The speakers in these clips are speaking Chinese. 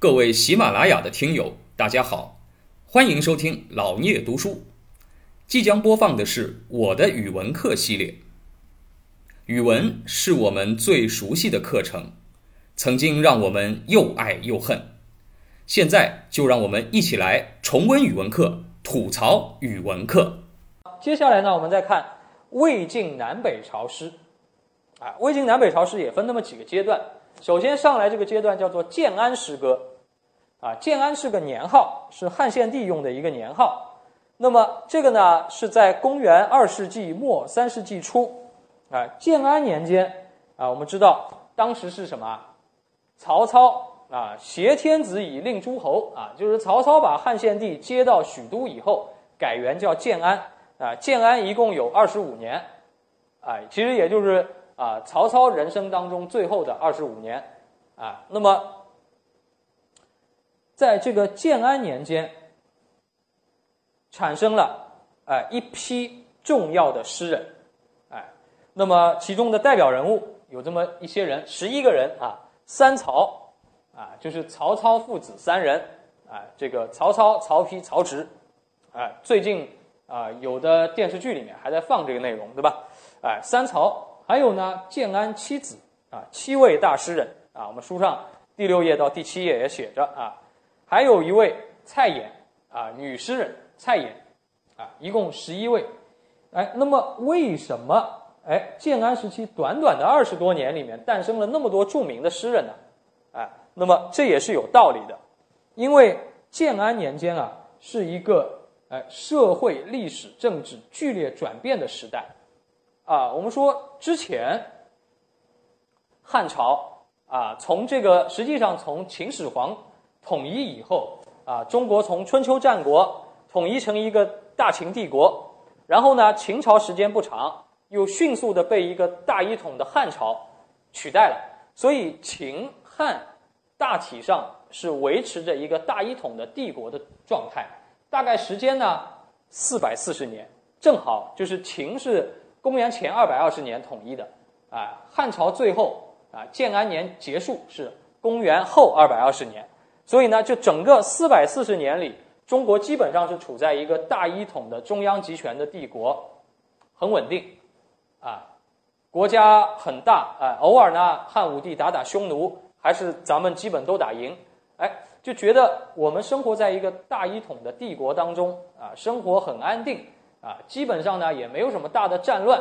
各位喜马拉雅的听友，大家好，欢迎收听老聂读书。即将播放的是我的语文课系列。语文是我们最熟悉的课程，曾经让我们又爱又恨。现在就让我们一起来重温语文课，吐槽语文课。接下来呢，我们再看魏晋南北朝诗。啊，魏晋南北朝诗也分那么几个阶段。首先上来这个阶段叫做建安诗歌。啊，建安是个年号，是汉献帝用的一个年号。那么这个呢，是在公元二世纪末三世纪初。啊，建安年间啊，我们知道当时是什么？曹操啊，挟天子以令诸侯啊，就是曹操把汉献帝接到许都以后，改元叫建安啊。建安一共有二十五年，啊，其实也就是啊，曹操人生当中最后的二十五年啊。那么在这个建安年间，产生了哎一批重要的诗人。哎那么其中的代表人物有这么一些人，十一个人啊，三曹啊，就是曹操父子三人啊，这个曹操、曹丕、曹植，啊，最近啊有的电视剧里面还在放这个内容，对吧？哎，三曹，还有呢，建安七子啊，七位大诗人啊，我们书上第六页到第七页也写着啊，还有一位蔡琰啊，女诗人蔡琰啊，一共十一位。哎，那么为什么？哎，建安时期短短的二十多年里面，诞生了那么多著名的诗人呢，哎，那么这也是有道理的，因为建安年间啊，是一个哎社会、历史、政治剧烈转变的时代，啊，我们说之前汉朝啊，从这个实际上从秦始皇统一以后啊，中国从春秋战国统一成一个大秦帝国，然后呢，秦朝时间不长。又迅速的被一个大一统的汉朝取代了，所以秦汉大体上是维持着一个大一统的帝国的状态。大概时间呢，四百四十年，正好就是秦是公元前二百二十年统一的，啊，汉朝最后啊建安年结束是公元后二百二十年，所以呢，就整个四百四十年里，中国基本上是处在一个大一统的中央集权的帝国，很稳定。啊，国家很大啊，偶尔呢，汉武帝打打匈奴，还是咱们基本都打赢，哎，就觉得我们生活在一个大一统的帝国当中啊，生活很安定啊，基本上呢也没有什么大的战乱。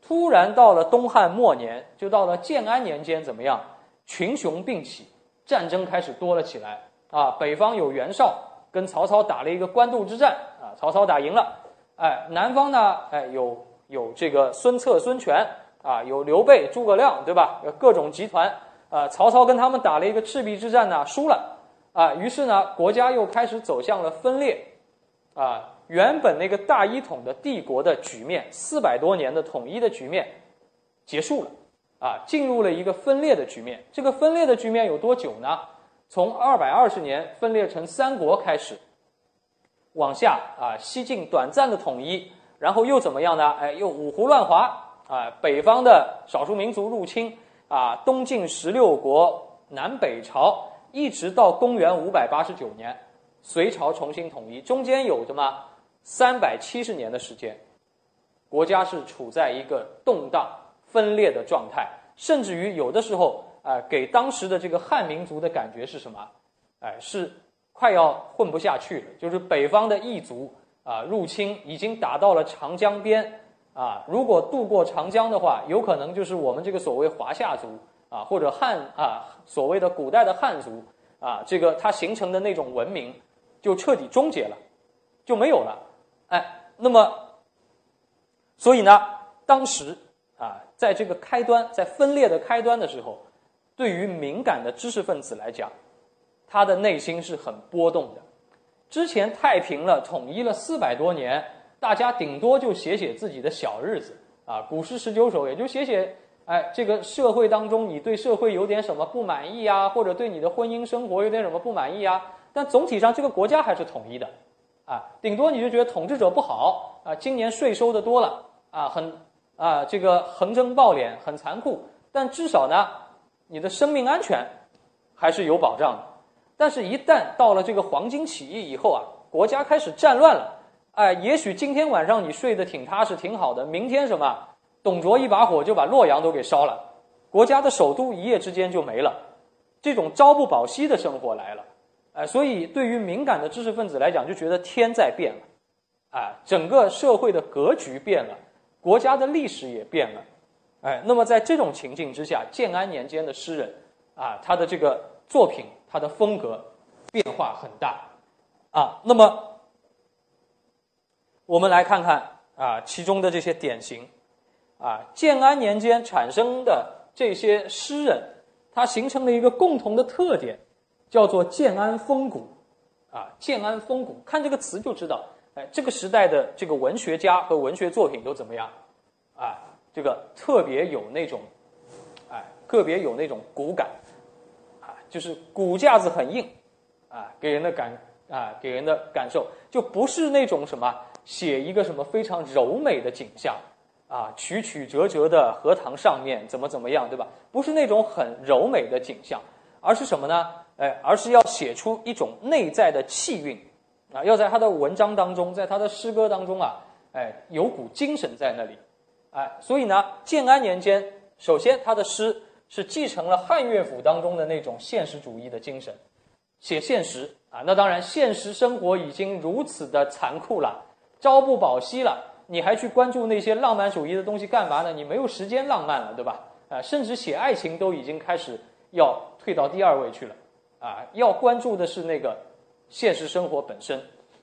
突然到了东汉末年，就到了建安年间，怎么样？群雄并起，战争开始多了起来啊。北方有袁绍跟曹操打了一个官渡之战啊，曹操打赢了，哎，南方呢，哎有。有这个孙策、孙权啊，有刘备、诸葛亮，对吧？各种集团啊，曹操跟他们打了一个赤壁之战呢，输了啊，于是呢，国家又开始走向了分裂啊。原本那个大一统的帝国的局面，四百多年的统一的局面结束了啊，进入了一个分裂的局面。这个分裂的局面有多久呢？从二百二十年分裂成三国开始，往下啊，西晋短暂的统一。然后又怎么样呢？哎，又五胡乱华啊，北方的少数民族入侵啊，东晋十六国，南北朝，一直到公元五百八十九年，隋朝重新统一，中间有什么三百七十年的时间，国家是处在一个动荡分裂的状态，甚至于有的时候啊，给当时的这个汉民族的感觉是什么？哎，是快要混不下去了，就是北方的异族。啊，入侵已经打到了长江边啊！如果渡过长江的话，有可能就是我们这个所谓华夏族啊，或者汉啊，所谓的古代的汉族啊，这个它形成的那种文明就彻底终结了，就没有了。哎，那么，所以呢，当时啊，在这个开端，在分裂的开端的时候，对于敏感的知识分子来讲，他的内心是很波动的。之前太平了，统一了四百多年，大家顶多就写写自己的小日子啊。古诗十九首也就写写，哎，这个社会当中你对社会有点什么不满意啊，或者对你的婚姻生活有点什么不满意啊。但总体上这个国家还是统一的，啊，顶多你就觉得统治者不好啊，今年税收的多了啊，很啊这个横征暴敛很残酷，但至少呢，你的生命安全还是有保障的。但是，一旦到了这个黄巾起义以后啊，国家开始战乱了，哎，也许今天晚上你睡得挺踏实、挺好的，明天什么，董卓一把火就把洛阳都给烧了，国家的首都一夜之间就没了，这种朝不保夕的生活来了，哎，所以对于敏感的知识分子来讲，就觉得天在变了，啊，整个社会的格局变了，国家的历史也变了，哎，那么在这种情境之下，建安年间的诗人啊，他的这个作品。他的风格变化很大啊，那么我们来看看啊，其中的这些典型啊，建安年间产生的这些诗人，他形成了一个共同的特点，叫做建安风骨啊，建安风骨，看这个词就知道，哎，这个时代的这个文学家和文学作品都怎么样啊？这个特别有那种，哎，特别有那种骨感。啊就是骨架子很硬，啊，给人的感啊，给人的感受就不是那种什么写一个什么非常柔美的景象，啊，曲曲折折的荷塘上面怎么怎么样，对吧？不是那种很柔美的景象，而是什么呢？哎，而是要写出一种内在的气韵，啊，要在他的文章当中，在他的诗歌当中啊，哎，有股精神在那里，哎，所以呢，建安年间，首先他的诗。是继承了汉乐府当中的那种现实主义的精神，写现实啊，那当然现实生活已经如此的残酷了，朝不保夕了，你还去关注那些浪漫主义的东西干嘛呢？你没有时间浪漫了，对吧？啊，甚至写爱情都已经开始要退到第二位去了，啊，要关注的是那个现实生活本身，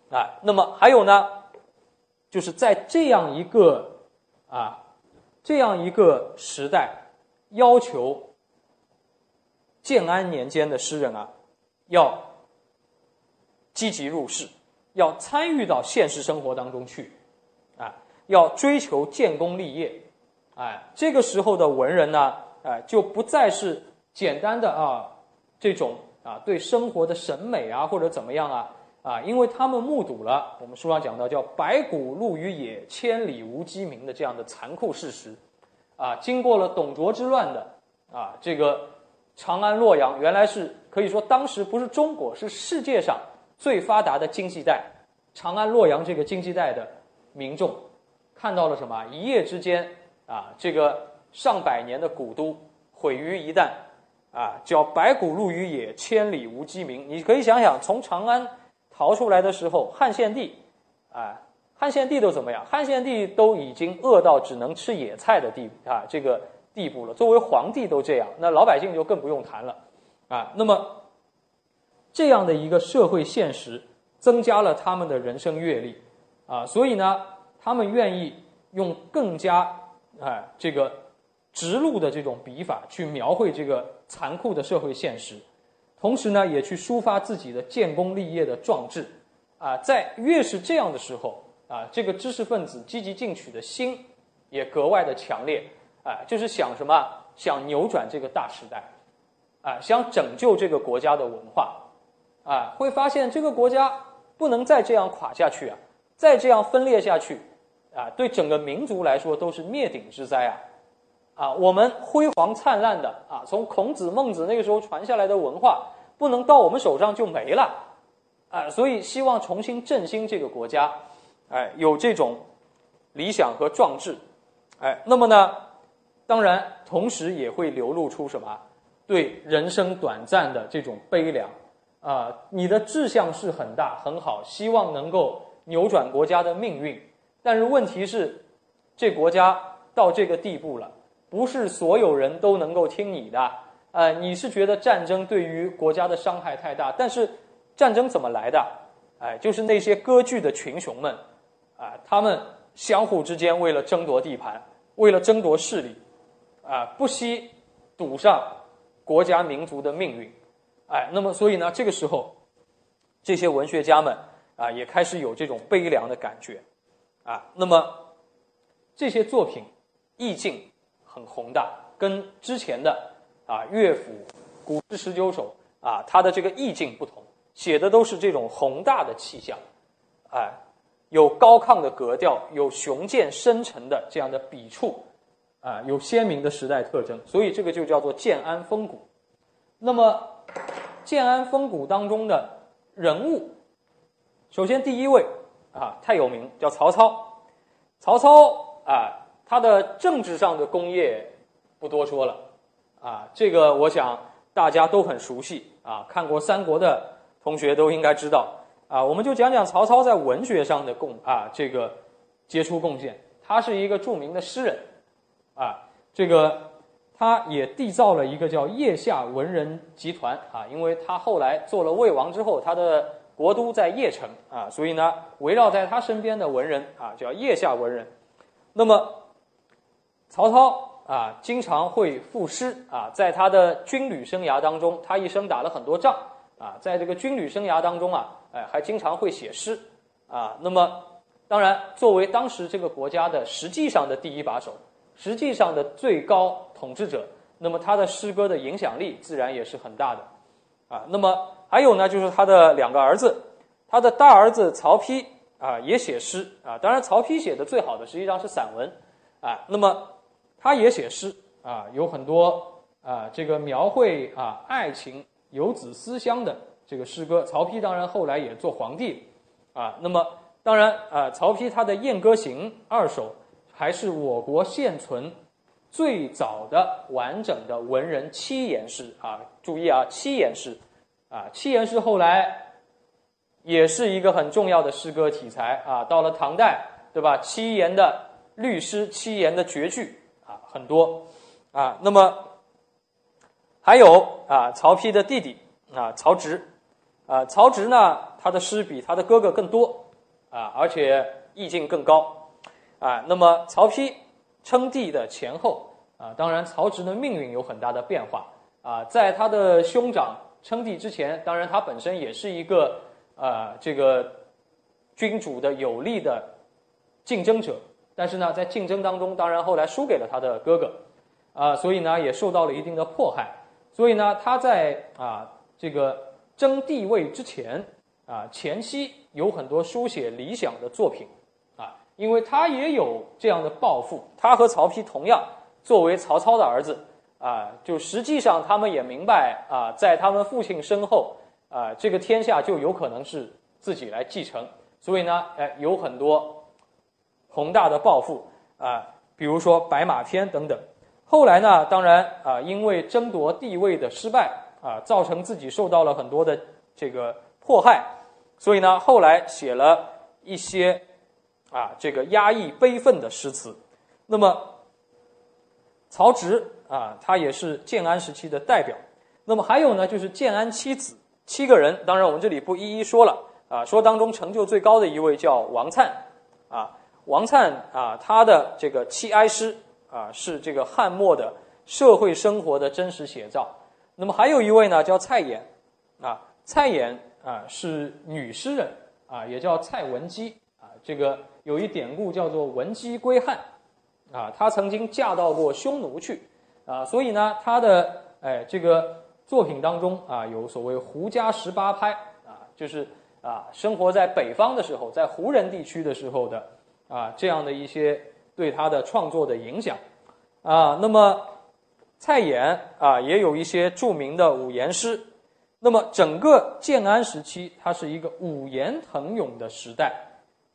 啊，那么还有呢，就是在这样一个啊这样一个时代。要求建安年间的诗人啊，要积极入世，要参与到现实生活当中去，啊，要追求建功立业，哎，这个时候的文人呢，哎，就不再是简单的啊这种啊对生活的审美啊或者怎么样啊啊，因为他们目睹了我们书上讲到叫“白骨露于野，千里无鸡鸣”的这样的残酷事实。啊，经过了董卓之乱的啊，这个长安、洛阳原来是可以说当时不是中国，是世界上最发达的经济带。长安、洛阳这个经济带的民众看到了什么？一夜之间啊，这个上百年的古都毁于一旦啊，叫白骨露于野，千里无鸡鸣。你可以想想，从长安逃出来的时候，汉献帝啊。汉献帝都怎么样？汉献帝都已经饿到只能吃野菜的地啊，这个地步了。作为皇帝都这样，那老百姓就更不用谈了啊。那么这样的一个社会现实，增加了他们的人生阅历啊，所以呢，他们愿意用更加啊这个直路的这种笔法去描绘这个残酷的社会现实，同时呢，也去抒发自己的建功立业的壮志啊。在越是这样的时候。啊，这个知识分子积极进取的心也格外的强烈，啊，就是想什么？想扭转这个大时代，啊，想拯救这个国家的文化，啊，会发现这个国家不能再这样垮下去啊，再这样分裂下去，啊，对整个民族来说都是灭顶之灾啊，啊，我们辉煌灿烂的啊，从孔子、孟子那个时候传下来的文化，不能到我们手上就没了，啊，所以希望重新振兴这个国家。哎，有这种理想和壮志，哎，那么呢，当然同时也会流露出什么对人生短暂的这种悲凉啊。你的志向是很大很好，希望能够扭转国家的命运，但是问题是，这国家到这个地步了，不是所有人都能够听你的。呃，你是觉得战争对于国家的伤害太大，但是战争怎么来的？哎，就是那些割据的群雄们。啊，他们相互之间为了争夺地盘，为了争夺势力，啊，不惜赌上国家民族的命运，哎，那么所以呢，这个时候，这些文学家们啊，也开始有这种悲凉的感觉，啊，那么这些作品意境很宏大，跟之前的啊乐府古诗十九首啊，它的这个意境不同，写的都是这种宏大的气象，哎。有高亢的格调，有雄健深沉的这样的笔触，啊，有鲜明的时代特征，所以这个就叫做建安风骨。那么，建安风骨当中的人物，首先第一位啊太有名，叫曹操。曹操啊，他的政治上的功业不多说了啊，这个我想大家都很熟悉啊，看过三国的同学都应该知道啊。我们就讲讲曹操在文学上的贡啊，这个杰出贡献。他是一个著名的诗人啊，这个。他也缔造了一个叫腋下文人集团啊，因为他后来做了魏王之后，他的国都在邺城啊，所以呢，围绕在他身边的文人啊，叫腋下文人。那么，曹操啊，经常会赋诗啊，在他的军旅生涯当中，他一生打了很多仗啊，在这个军旅生涯当中啊，哎，还经常会写诗啊。那么，当然，作为当时这个国家的实际上的第一把手。实际上的最高统治者，那么他的诗歌的影响力自然也是很大的，啊，那么还有呢，就是他的两个儿子，他的大儿子曹丕啊也写诗啊，当然曹丕写的最好的实际上是散文，啊，那么他也写诗啊，有很多啊这个描绘啊爱情游子思乡的这个诗歌。曹丕当然后来也做皇帝，啊，那么当然啊，曹丕他的《燕歌行》二首。还是我国现存最早的完整的文人七言诗啊！注意啊，七言诗啊，七言诗后来也是一个很重要的诗歌题材啊。到了唐代，对吧？七言的律诗，七言的绝句，很多啊。那么还有啊，曹丕的弟弟啊，曹植啊，曹植呢，他的诗比他的哥哥更多啊，而且意境更高。啊，那么曹丕称帝的前后啊，当然曹植的命运有很大的变化啊。在他的兄长称帝之前，当然他本身也是一个啊这个君主的有力的竞争者，但是呢，在竞争当中，当然后来输给了他的哥哥啊，所以呢也受到了一定的迫害。所以呢，他在啊这个争帝位之前啊前期有很多书写理想的作品。啊因为他也有这样的抱负，他和曹丕同样作为曹操的儿子啊，就实际上他们也明白啊，在他们父亲身后啊，这个天下就有可能是自己来继承，所以呢，哎，有很多宏大的抱负啊，比如说《白马篇》等等。后来呢，当然啊，因为争夺地位的失败啊，造成自己受到了很多的这个迫害，所以呢，后来写了一些。啊，这个压抑悲愤的诗词。那么，曹植啊，他也是建安时期的代表。那么还有呢，就是建安七子，七个人。当然，我们这里不一一说了啊。说当中成就最高的一位叫王粲啊，王粲啊，他的这个七哀诗啊，是这个汉末的社会生活的真实写照。那么还有一位呢，叫蔡琰啊，蔡琰啊是女诗人啊，也叫蔡文姬啊，这个。有一典故叫做“文姬归汉”，啊，她曾经嫁到过匈奴去，啊，所以呢，她的哎这个作品当中啊，有所谓“胡笳十八拍”，啊，就是啊，生活在北方的时候，在胡人地区的时候的啊，这样的一些对他的创作的影响，啊，那么蔡琰啊，也有一些著名的五言诗，那么整个建安时期，它是一个五言腾涌的时代。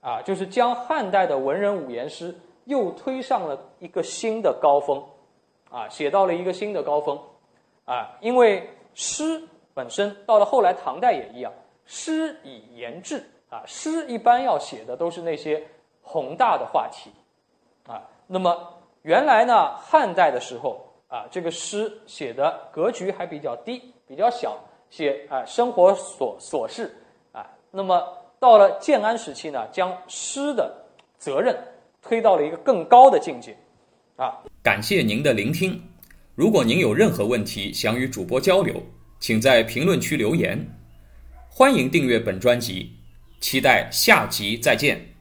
啊，就是将汉代的文人五言诗又推上了一个新的高峰，啊，写到了一个新的高峰，啊，因为诗本身到了后来唐代也一样，诗以言志，啊，诗一般要写的都是那些宏大的话题，啊，那么原来呢，汉代的时候，啊，这个诗写的格局还比较低，比较小，写啊生活琐琐事，啊，那么。到了建安时期呢，将诗的责任推到了一个更高的境界，啊！感谢您的聆听。如果您有任何问题想与主播交流，请在评论区留言。欢迎订阅本专辑，期待下集再见。